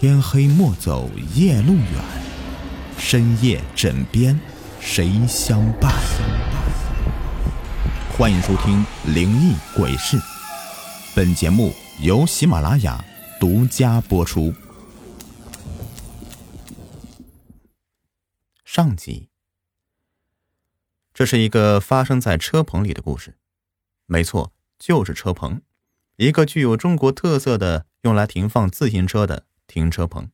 天黑莫走夜路远，深夜枕边谁相伴？欢迎收听《灵异鬼事》，本节目由喜马拉雅独家播出。上集，这是一个发生在车棚里的故事，没错，就是车棚，一个具有中国特色的用来停放自行车的。停车棚，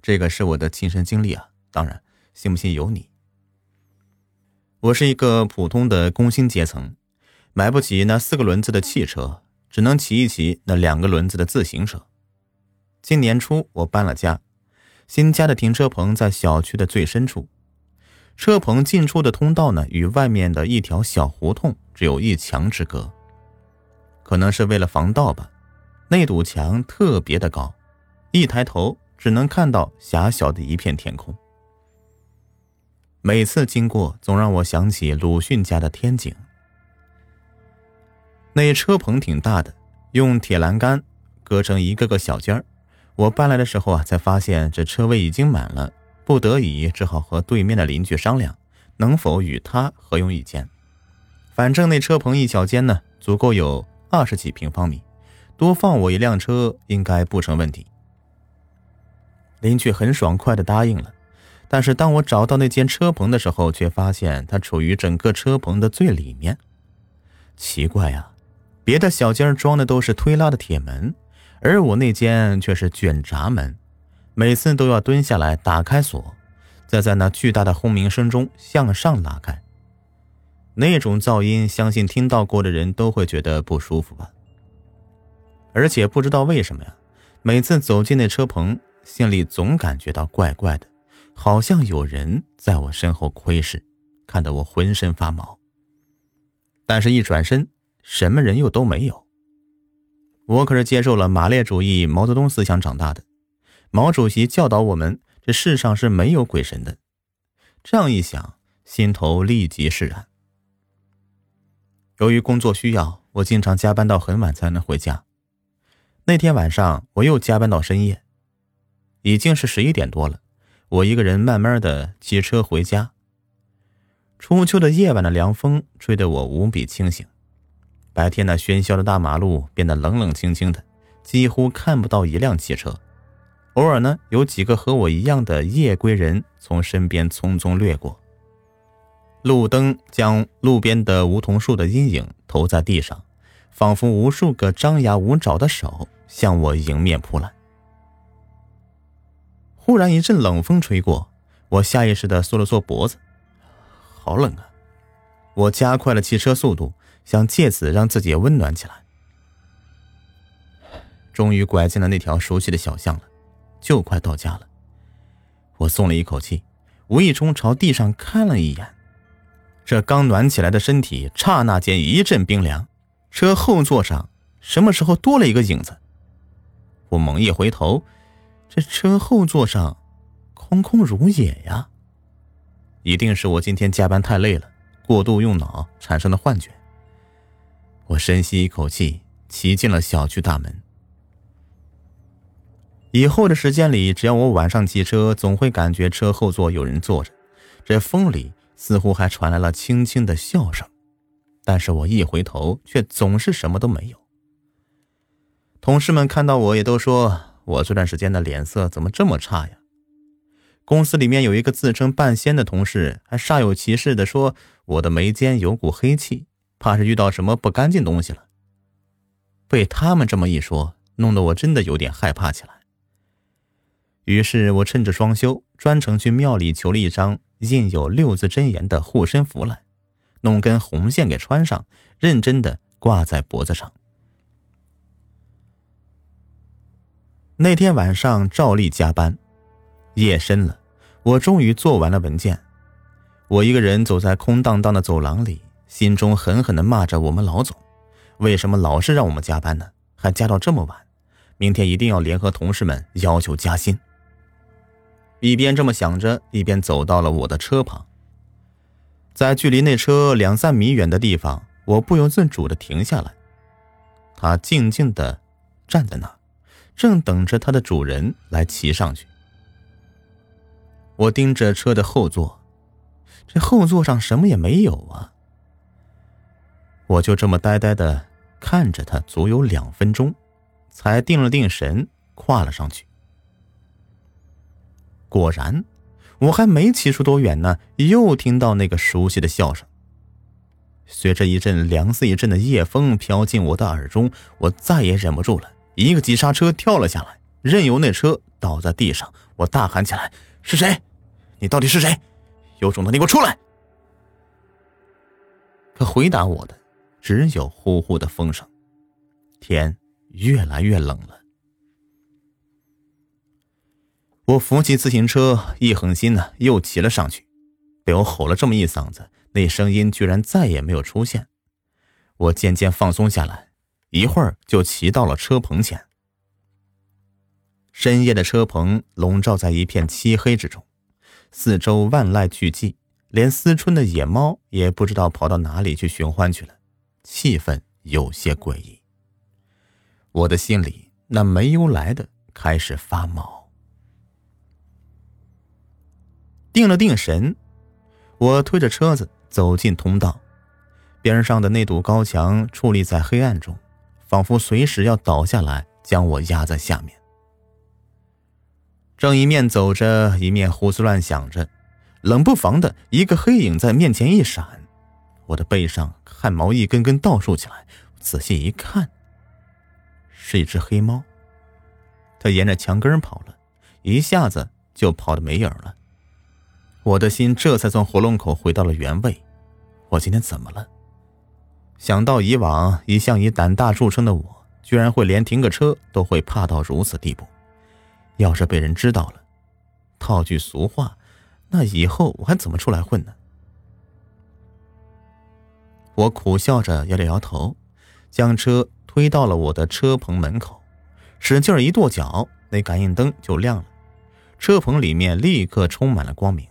这个是我的亲身经历啊！当然，信不信由你。我是一个普通的工薪阶层，买不起那四个轮子的汽车，只能骑一骑那两个轮子的自行车。今年初我搬了家，新家的停车棚在小区的最深处，车棚进出的通道呢，与外面的一条小胡同只有一墙之隔。可能是为了防盗吧，那堵墙特别的高。一抬头，只能看到狭小的一片天空。每次经过，总让我想起鲁迅家的天井。那车棚挺大的，用铁栏杆隔成一个个小间儿。我搬来的时候啊，才发现这车位已经满了，不得已只好和对面的邻居商量，能否与他合用一间。反正那车棚一小间呢，足够有二十几平方米，多放我一辆车应该不成问题。邻居很爽快的答应了，但是当我找到那间车棚的时候，却发现它处于整个车棚的最里面。奇怪呀，别的小间装的都是推拉的铁门，而我那间却是卷闸门，每次都要蹲下来打开锁，再在那巨大的轰鸣声中向上拉开。那种噪音，相信听到过的人都会觉得不舒服吧。而且不知道为什么呀，每次走进那车棚。心里总感觉到怪怪的，好像有人在我身后窥视，看得我浑身发毛。但是，一转身，什么人又都没有。我可是接受了马列主义毛泽东思想长大的，毛主席教导我们，这世上是没有鬼神的。这样一想，心头立即释然。由于工作需要，我经常加班到很晚才能回家。那天晚上，我又加班到深夜。已经是十一点多了，我一个人慢慢的骑车回家。初秋的夜晚的凉风吹得我无比清醒，白天那喧嚣的大马路变得冷冷清清的，几乎看不到一辆汽车。偶尔呢，有几个和我一样的夜归人从身边匆匆掠过。路灯将路边的梧桐树的阴影投在地上，仿佛无数个张牙舞爪的手向我迎面扑来。忽然一阵冷风吹过，我下意识的缩了缩脖子，好冷啊！我加快了骑车速度，想借此让自己温暖起来。终于拐进了那条熟悉的小巷了，就快到家了。我松了一口气，无意中朝地上看了一眼，这刚暖起来的身体刹那间一阵冰凉。车后座上什么时候多了一个影子？我猛一回头。这车后座上空空如也呀，一定是我今天加班太累了，过度用脑产生的幻觉。我深吸一口气，骑进了小区大门。以后的时间里，只要我晚上骑车，总会感觉车后座有人坐着，这风里似乎还传来了轻轻的笑声，但是我一回头，却总是什么都没有。同事们看到我也都说。我这段时间的脸色怎么这么差呀？公司里面有一个自称半仙的同事，还煞有其事的说我的眉间有股黑气，怕是遇到什么不干净东西了。被他们这么一说，弄得我真的有点害怕起来。于是我趁着双休，专程去庙里求了一张印有六字真言的护身符来，弄根红线给穿上，认真的挂在脖子上。那天晚上照例加班，夜深了，我终于做完了文件。我一个人走在空荡荡的走廊里，心中狠狠地骂着我们老总：为什么老是让我们加班呢？还加到这么晚？明天一定要联合同事们要求加薪。一边这么想着，一边走到了我的车旁。在距离那车两三米远的地方，我不由自主地停下来。他静静地站在那。正等着它的主人来骑上去。我盯着车的后座，这后座上什么也没有啊！我就这么呆呆的看着它，足有两分钟，才定了定神，跨了上去。果然，我还没骑出多远呢，又听到那个熟悉的笑声。随着一阵凉似一阵的夜风飘进我的耳中，我再也忍不住了，一个急刹车跳了下来，任由那车倒在地上。我大喊起来：“是谁？你到底是谁？有种的，你给我出来！”可回答我的只有呼呼的风声。天越来越冷了，我扶起自行车，一狠心呢，又骑了上去，被我吼了这么一嗓子。那声音居然再也没有出现，我渐渐放松下来，一会儿就骑到了车棚前。深夜的车棚笼罩在一片漆黑之中，四周万籁俱寂，连思春的野猫也不知道跑到哪里去寻欢去了，气氛有些诡异。我的心里那没由来的开始发毛，定了定神，我推着车子。走进通道，边上的那堵高墙矗立在黑暗中，仿佛随时要倒下来将我压在下面。正一面走着，一面胡思乱想着，冷不防的一个黑影在面前一闪，我的背上汗毛一根根倒竖起来。仔细一看，是一只黑猫，它沿着墙根跑了一下子，就跑得没影了。我的心这才从喉咙口回到了原位。我今天怎么了？想到以往一向以胆大著称的我，居然会连停个车都会怕到如此地步。要是被人知道了，套句俗话，那以后我还怎么出来混呢？我苦笑着摇了摇头，将车推到了我的车棚门口，使劲一跺脚，那感应灯就亮了，车棚里面立刻充满了光明。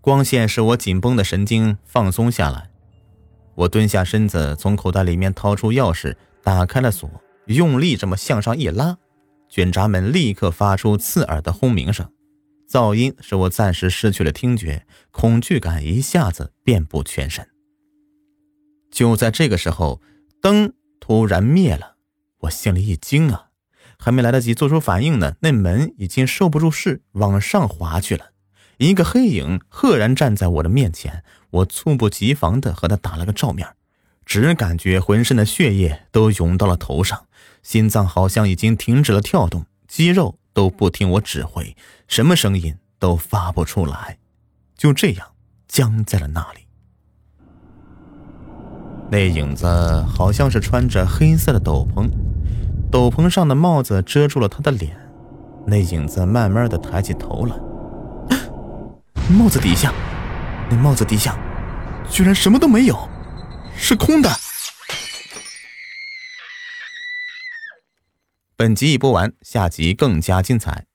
光线使我紧绷的神经放松下来，我蹲下身子，从口袋里面掏出钥匙，打开了锁，用力这么向上一拉，卷闸门立刻发出刺耳的轰鸣声，噪音使我暂时失去了听觉，恐惧感一下子遍布全身。就在这个时候，灯突然灭了，我心里一惊啊，还没来得及做出反应呢，那门已经受不住势往上滑去了。一个黑影赫然站在我的面前，我猝不及防的和他打了个照面，只感觉浑身的血液都涌到了头上，心脏好像已经停止了跳动，肌肉都不听我指挥，什么声音都发不出来，就这样僵在了那里。那影子好像是穿着黑色的斗篷，斗篷上的帽子遮住了他的脸，那影子慢慢的抬起头来。帽子底下，那帽子底下，居然什么都没有，是空的。本集已播完，下集更加精彩。